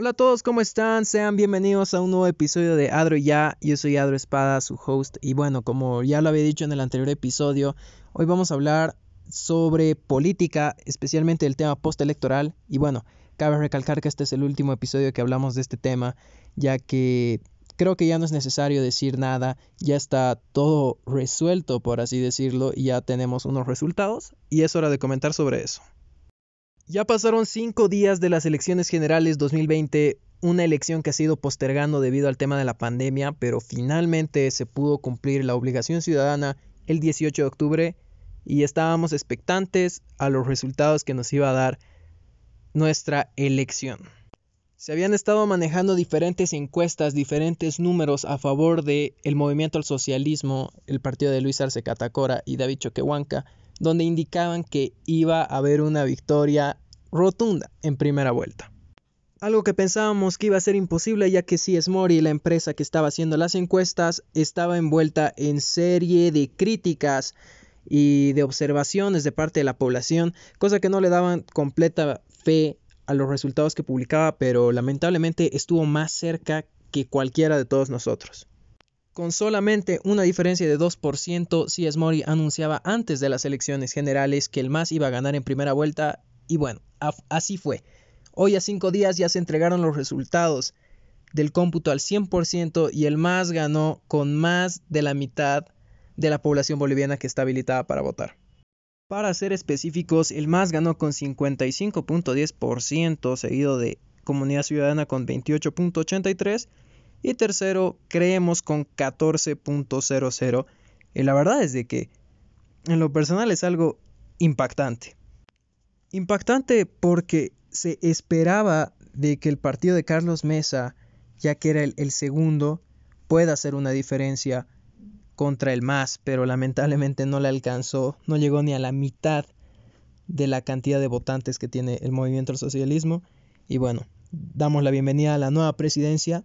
Hola a todos, ¿cómo están? Sean bienvenidos a un nuevo episodio de Adro Ya. Yo soy Adro Espada, su host. Y bueno, como ya lo había dicho en el anterior episodio, hoy vamos a hablar sobre política, especialmente el tema postelectoral. Y bueno, cabe recalcar que este es el último episodio que hablamos de este tema, ya que creo que ya no es necesario decir nada, ya está todo resuelto, por así decirlo, y ya tenemos unos resultados. Y es hora de comentar sobre eso. Ya pasaron cinco días de las elecciones generales 2020, una elección que ha sido postergando debido al tema de la pandemia, pero finalmente se pudo cumplir la obligación ciudadana el 18 de octubre y estábamos expectantes a los resultados que nos iba a dar nuestra elección. Se habían estado manejando diferentes encuestas, diferentes números a favor de el movimiento al socialismo, el partido de Luis Arce Catacora y David Choquehuanca, donde indicaban que iba a haber una victoria rotunda en primera vuelta. Algo que pensábamos que iba a ser imposible ya que Mori, la empresa que estaba haciendo las encuestas, estaba envuelta en serie de críticas y de observaciones de parte de la población, cosa que no le daban completa fe a los resultados que publicaba, pero lamentablemente estuvo más cerca que cualquiera de todos nosotros. Con solamente una diferencia de 2%, CS Mori anunciaba antes de las elecciones generales que el MAS iba a ganar en primera vuelta y bueno, así fue. Hoy a cinco días ya se entregaron los resultados del cómputo al 100% y el MAS ganó con más de la mitad de la población boliviana que está habilitada para votar. Para ser específicos, el MAS ganó con 55.10%, seguido de Comunidad Ciudadana con 28.83% y tercero, creemos con 14.00. Y la verdad es de que en lo personal es algo impactante. Impactante porque se esperaba de que el partido de Carlos Mesa, ya que era el, el segundo, pueda hacer una diferencia contra el MAS, pero lamentablemente no le alcanzó, no llegó ni a la mitad de la cantidad de votantes que tiene el movimiento al socialismo. Y bueno, damos la bienvenida a la nueva presidencia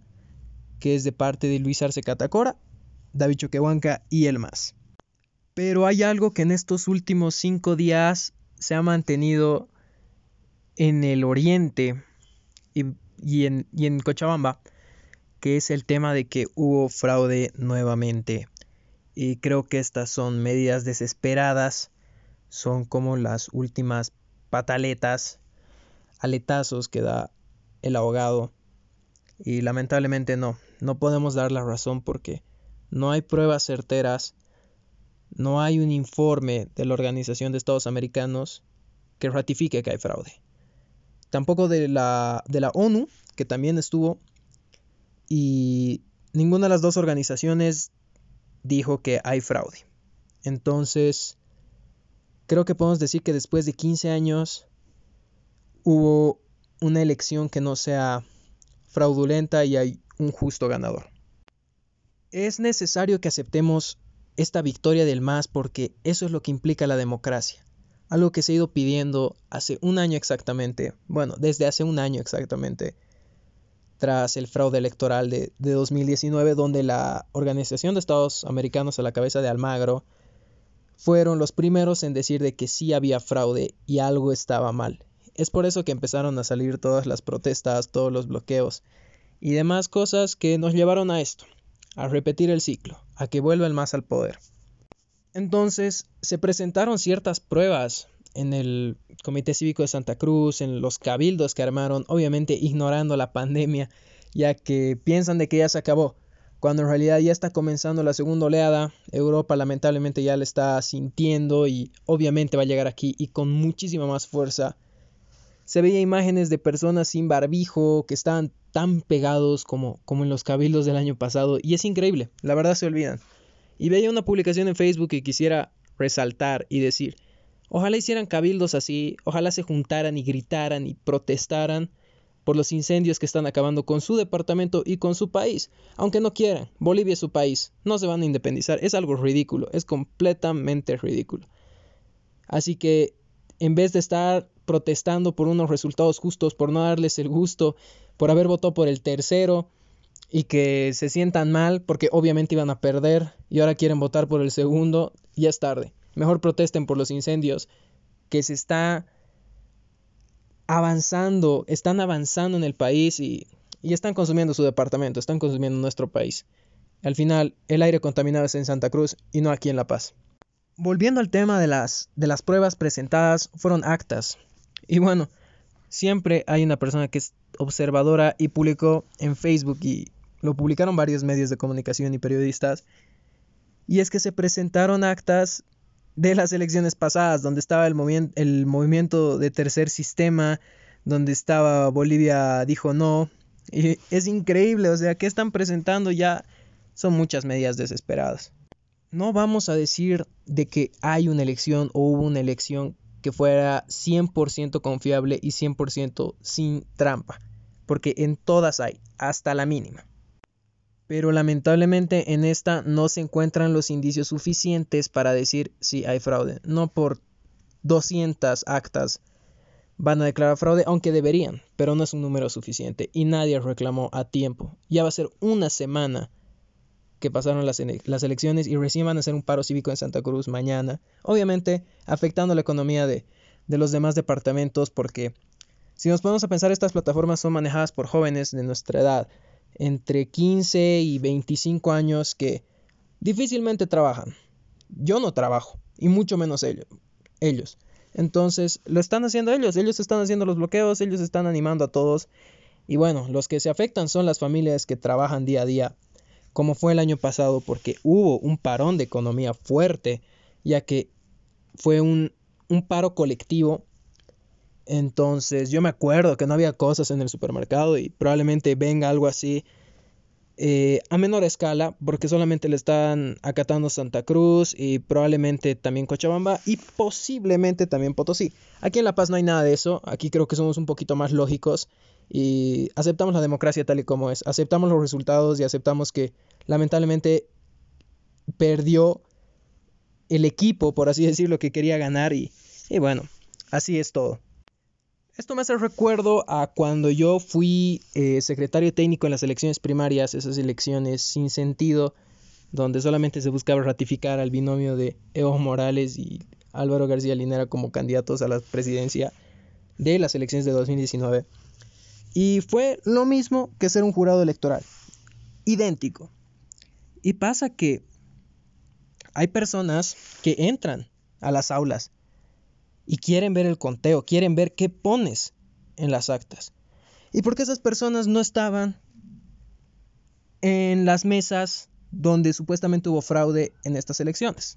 que es de parte de Luis Arce Catacora, David Choquehuanca y el más. Pero hay algo que en estos últimos cinco días se ha mantenido en el oriente y, en, y en Cochabamba, que es el tema de que hubo fraude nuevamente. Y creo que estas son medidas desesperadas, son como las últimas pataletas, aletazos que da el abogado y lamentablemente no, no podemos dar la razón porque no hay pruebas certeras, no hay un informe de la Organización de Estados Americanos que ratifique que hay fraude. Tampoco de la, de la ONU, que también estuvo, y ninguna de las dos organizaciones dijo que hay fraude. Entonces, creo que podemos decir que después de 15 años hubo una elección que no sea fraudulenta y hay un justo ganador. Es necesario que aceptemos esta victoria del MAS porque eso es lo que implica la democracia. Algo que se ha ido pidiendo hace un año exactamente, bueno, desde hace un año exactamente, tras el fraude electoral de, de 2019, donde la Organización de Estados Americanos a la cabeza de Almagro fueron los primeros en decir de que sí había fraude y algo estaba mal. Es por eso que empezaron a salir todas las protestas, todos los bloqueos y demás cosas que nos llevaron a esto, a repetir el ciclo, a que vuelva el más al poder. Entonces se presentaron ciertas pruebas en el Comité Cívico de Santa Cruz, en los cabildos que armaron, obviamente ignorando la pandemia, ya que piensan de que ya se acabó, cuando en realidad ya está comenzando la segunda oleada, Europa lamentablemente ya la está sintiendo y obviamente va a llegar aquí y con muchísima más fuerza se veía imágenes de personas sin barbijo que estaban tan pegados como, como en los cabildos del año pasado y es increíble, la verdad se olvidan. Y veía una publicación en Facebook que quisiera resaltar y decir, ojalá hicieran cabildos así, ojalá se juntaran y gritaran y protestaran por los incendios que están acabando con su departamento y con su país, aunque no quieran, Bolivia es su país, no se van a independizar, es algo ridículo, es completamente ridículo. Así que en vez de estar protestando por unos resultados justos, por no darles el gusto, por haber votado por el tercero y que se sientan mal porque obviamente iban a perder y ahora quieren votar por el segundo, ya es tarde. Mejor protesten por los incendios que se está avanzando, están avanzando en el país y, están consumiendo su departamento, están consumiendo nuestro país. Al final, el aire contaminado es en Santa Cruz y no aquí en La Paz. Volviendo al tema de las, de las pruebas presentadas, fueron actas. Y bueno, siempre hay una persona que es observadora y publicó en Facebook y lo publicaron varios medios de comunicación y periodistas. Y es que se presentaron actas de las elecciones pasadas, donde estaba el, el movimiento de tercer sistema, donde estaba Bolivia dijo no. Y es increíble, o sea, ¿qué están presentando? Ya son muchas medidas desesperadas. No vamos a decir de que hay una elección o hubo una elección que fuera 100% confiable y 100% sin trampa, porque en todas hay, hasta la mínima. Pero lamentablemente en esta no se encuentran los indicios suficientes para decir si hay fraude. No por 200 actas van a declarar fraude, aunque deberían, pero no es un número suficiente y nadie reclamó a tiempo. Ya va a ser una semana que pasaron las, elecciones y recién van a hacer un paro cívico en Santa Cruz mañana, obviamente afectando la economía de, de los demás departamentos porque si nos ponemos a pensar estas plataformas son manejadas por jóvenes de nuestra edad entre 15 y 25 años que difícilmente trabajan. Yo no trabajo, y mucho menos ellos. ellos. Entonces, lo están haciendo ellos, ellos están haciendo los bloqueos, ellos están animando a todos. Y bueno, los que se afectan son las familias que trabajan día a día, como fue el año pasado, porque hubo un parón de economía fuerte, ya que fue un, un paro colectivo entonces yo me acuerdo que no había cosas en el supermercado y probablemente venga algo así eh, a menor escala porque solamente le están acatando Santa Cruz y probablemente también Cochabamba y posiblemente también Potosí. Aquí en La Paz no hay nada de eso, aquí creo que somos un poquito más lógicos y aceptamos la democracia tal y como es, aceptamos los resultados y aceptamos que lamentablemente perdió el equipo, por así decirlo, que quería ganar y, y bueno, así es todo. Esto me hace recuerdo a cuando yo fui eh, secretario técnico en las elecciones primarias, esas elecciones sin sentido, donde solamente se buscaba ratificar al binomio de Evo Morales y Álvaro García Linera como candidatos a la presidencia de las elecciones de 2019. Y fue lo mismo que ser un jurado electoral, idéntico. Y pasa que hay personas que entran a las aulas y quieren ver el conteo, quieren ver qué pones en las actas. ¿Y por qué esas personas no estaban en las mesas donde supuestamente hubo fraude en estas elecciones?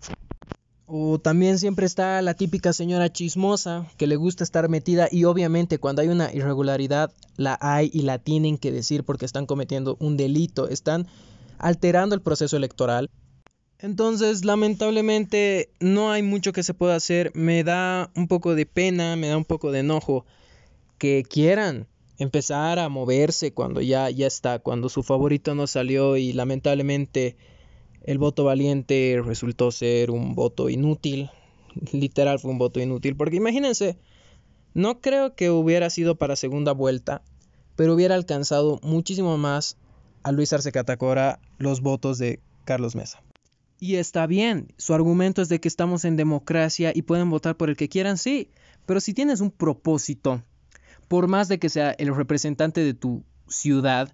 O también siempre está la típica señora chismosa que le gusta estar metida y obviamente cuando hay una irregularidad la hay y la tienen que decir porque están cometiendo un delito, están alterando el proceso electoral entonces, lamentablemente, no hay mucho que se pueda hacer. Me da un poco de pena, me da un poco de enojo que quieran empezar a moverse cuando ya, ya está, cuando su favorito no salió y lamentablemente el voto valiente resultó ser un voto inútil. Literal fue un voto inútil. Porque imagínense, no creo que hubiera sido para segunda vuelta, pero hubiera alcanzado muchísimo más a Luis Arce Catacora los votos de Carlos Mesa. Y está bien, su argumento es de que estamos en democracia y pueden votar por el que quieran, sí, pero si tienes un propósito, por más de que sea el representante de tu ciudad,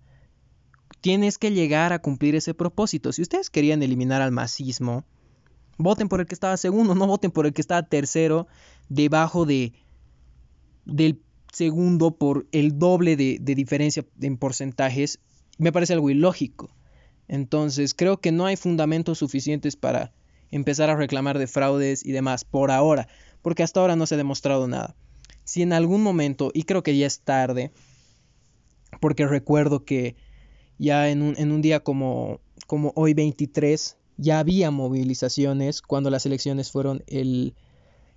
tienes que llegar a cumplir ese propósito. Si ustedes querían eliminar al masismo, voten por el que estaba segundo, no voten por el que estaba tercero, debajo de del segundo por el doble de, de diferencia en porcentajes. Me parece algo ilógico. Entonces creo que no hay fundamentos suficientes para empezar a reclamar de fraudes y demás por ahora, porque hasta ahora no se ha demostrado nada. Si en algún momento, y creo que ya es tarde, porque recuerdo que ya en un, en un día como, como hoy 23, ya había movilizaciones cuando las elecciones fueron el,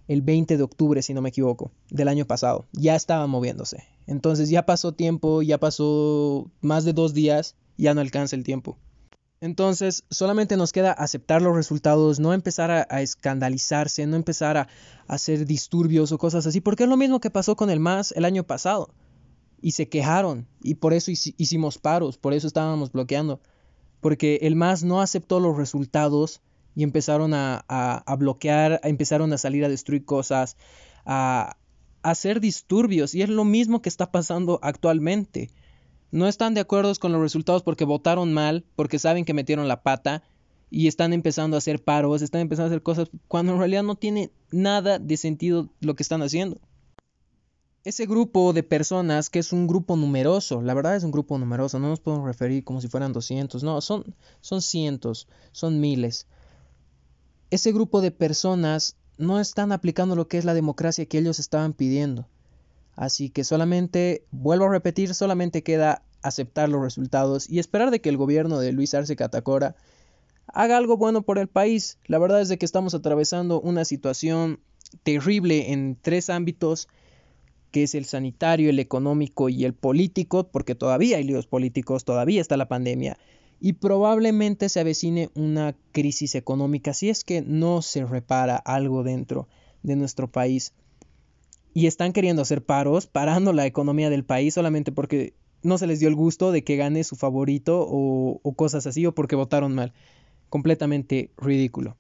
el 20 de octubre, si no me equivoco, del año pasado. Ya estaban moviéndose. Entonces ya pasó tiempo, ya pasó más de dos días, ya no alcanza el tiempo. Entonces, solamente nos queda aceptar los resultados, no empezar a, escandalizarse, no empezar a, hacer disturbios o cosas así, porque es lo mismo que pasó con el MAS el año pasado. Y se quejaron, y por eso hicimos paros, por eso estábamos bloqueando, porque el MAS no aceptó los resultados y empezaron a, a bloquear, empezaron a salir a destruir cosas, a, hacer disturbios y es lo mismo que está pasando actualmente. No están de acuerdo con los resultados porque votaron mal, porque saben que metieron la pata y están empezando a hacer paros, están empezando a hacer cosas cuando en realidad no tiene nada de sentido lo que están haciendo. Ese grupo de personas, que es un grupo numeroso, la verdad es un grupo numeroso, no nos podemos referir como si fueran 200, no, son, son cientos, son miles. Ese grupo de personas no están aplicando lo que es la democracia que ellos estaban pidiendo. Así que solamente, vuelvo a repetir, solamente queda aceptar los resultados y esperar de que el gobierno de Luis Arce Catacora haga algo bueno por el país. La verdad es de que estamos atravesando una situación terrible en tres ámbitos, que es el sanitario, el económico y el político, porque todavía hay líos políticos, todavía está la pandemia y probablemente se avecine una crisis económica si es que no se repara algo dentro de nuestro país. Y están queriendo hacer paros, parando la economía del país solamente porque no se les dio el gusto de que gane su favorito o, cosas así o porque votaron mal completamente ridículo.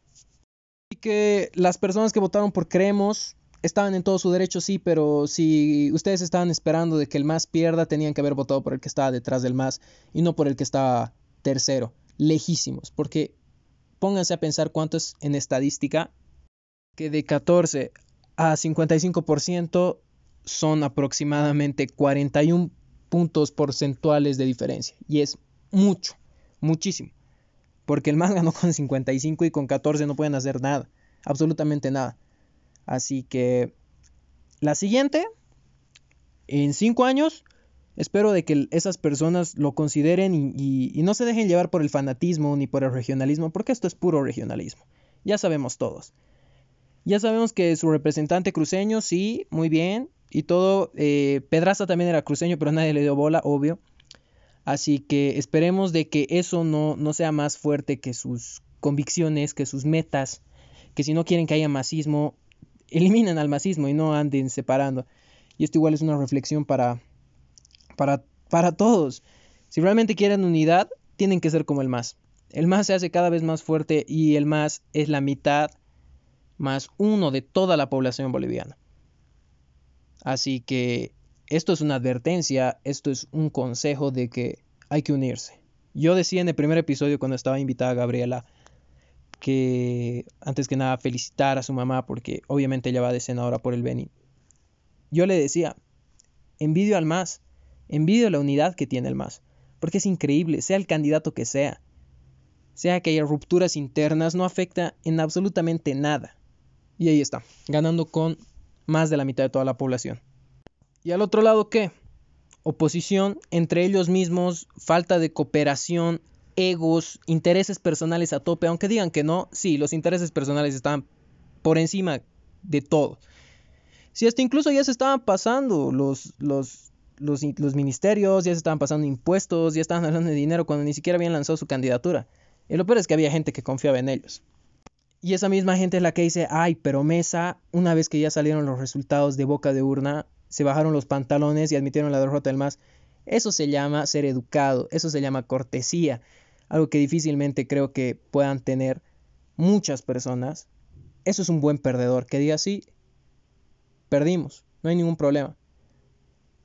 Y que las personas que votaron por Creemos estaban en todo su derecho, sí, pero si ustedes estaban esperando de que el más pierda, tenían que haber votado por el que estaba detrás del más y no por el que estaba tercero, lejísimos, porque pónganse a pensar cuánto es en estadística, que de 14 a 55% son aproximadamente 41 puntos porcentuales de diferencia, y es mucho, muchísimo porque el más ganó con 55 y con 14 no pueden hacer nada, absolutamente nada. Así que la siguiente, en 5 años, espero de que esas personas lo consideren y, y, no se dejen llevar por el fanatismo ni por el regionalismo, porque esto es puro regionalismo. Ya sabemos todos. Ya sabemos que su representante cruceño, sí, muy bien. Y todo, eh, Pedraza también era cruceño, pero nadie le dio bola, obvio. Así que esperemos de que eso no, no sea más fuerte que sus convicciones, que sus metas, que si no quieren que haya masismo, eliminen al masismo y no anden separando. Y esto igual es una reflexión para, para, para todos. Si realmente quieren unidad, tienen que ser como el más. El más se hace cada vez más fuerte y el más es la mitad más uno de toda la población boliviana. Así que esto es una advertencia, esto es un consejo de que hay que unirse. Yo decía en el primer episodio cuando estaba invitada Gabriela que antes que nada felicitar a su mamá porque obviamente ella va de senadora por el Beni. Yo le decía, envidio al MAS, envidio la unidad que tiene el MAS, porque es increíble, sea el candidato que sea, sea que haya rupturas internas, no afecta en absolutamente nada. Y ahí está, ganando con más de la mitad de toda la población. Y al otro lado, ¿qué? Oposición entre ellos mismos, falta de cooperación, egos, intereses personales a tope, aunque digan que no, sí, los intereses personales están por encima de todo. Si hasta incluso ya se estaban pasando los, los, los, los, ministerios, ya se estaban pasando impuestos, ya estaban hablando de dinero cuando ni siquiera habían lanzado su candidatura. Y lo peor es que había gente que confiaba en ellos. Y esa misma gente es la que dice, ay, pero Mesa, una vez que ya salieron los resultados de boca de urna, se bajaron los pantalones y admitieron la derrota del MAS. Eso se llama ser educado, eso se llama cortesía, algo que difícilmente creo que puedan tener muchas personas. Eso es un buen perdedor, que diga así, perdimos, no hay ningún problema.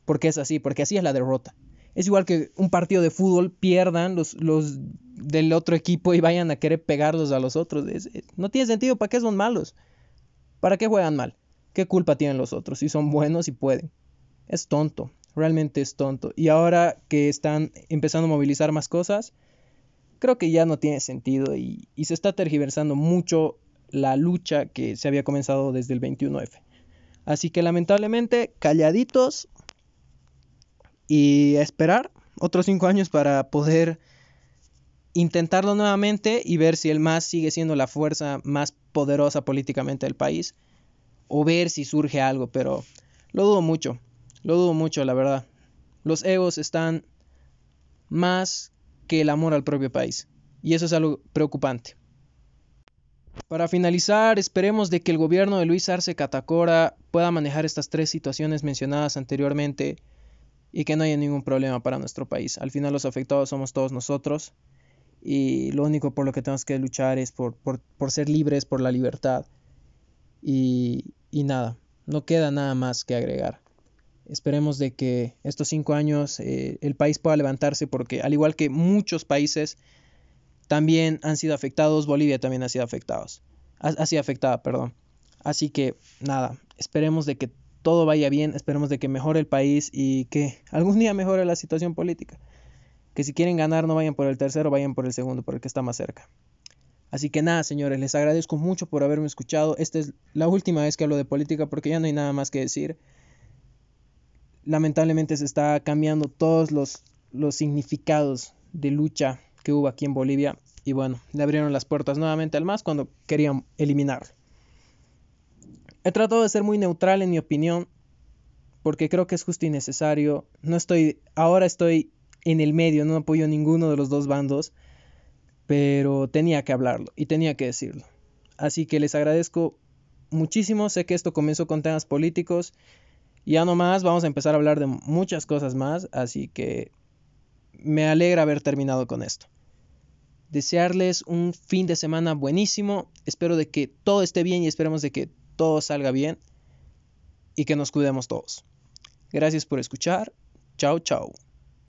Porque es así, porque así es la derrota. Es igual que un partido de fútbol pierdan los, los del otro equipo y vayan a querer pegarlos a los otros. no tiene sentido, ¿para qué son malos? ¿Para qué juegan mal? ¿Qué culpa tienen los otros si son buenos y pueden? Es tonto, realmente es tonto. Y ahora que están empezando a movilizar más cosas, creo que ya no tiene sentido y, se está tergiversando mucho la lucha que se había comenzado desde el 21F. Así que lamentablemente, calladitos y esperar otros cinco años para poder intentarlo nuevamente y ver si el MAS sigue siendo la fuerza más poderosa políticamente del país o ver si surge algo, pero lo dudo mucho, lo dudo mucho, la verdad. Los egos están más que el amor al propio país, y eso es algo preocupante. Para finalizar, esperemos de que el gobierno de Luis Arce Catacora pueda manejar estas tres situaciones mencionadas anteriormente y que no haya ningún problema para nuestro país. Al final los afectados somos todos nosotros y lo único por lo que tenemos que luchar es por, por, por ser libres, por la libertad y, y nada, no queda nada más que agregar. Esperemos de que estos cinco años eh, el país pueda levantarse porque al igual que muchos países también han sido afectados, Bolivia también ha sido afectados, ha, sido afectada, perdón. Así que nada, esperemos de que todo vaya bien, esperemos de que mejore el país y que algún día mejore la situación política. Que si quieren ganar no vayan por el tercero, vayan por el segundo, por el que está más cerca. Así que nada, señores, les agradezco mucho por haberme escuchado. Esta es la última vez que hablo de política porque ya no hay nada más que decir. Lamentablemente se está cambiando todos los, los significados de lucha que hubo aquí en Bolivia. Y bueno, le abrieron las puertas nuevamente al MAS cuando querían eliminarlo. He tratado de ser muy neutral en mi opinión porque creo que es justo y necesario. No estoy, ahora estoy en el medio, no apoyo ninguno de los dos bandos pero tenía que hablarlo y tenía que decirlo. Así que les agradezco muchísimo, sé que esto comenzó con temas políticos, y ya no más, vamos a empezar a hablar de muchas cosas más, así que me alegra haber terminado con esto. Desearles un fin de semana buenísimo, espero de que todo esté bien y esperemos de que todo salga bien y que nos cuidemos todos. Gracias por escuchar, chao chao.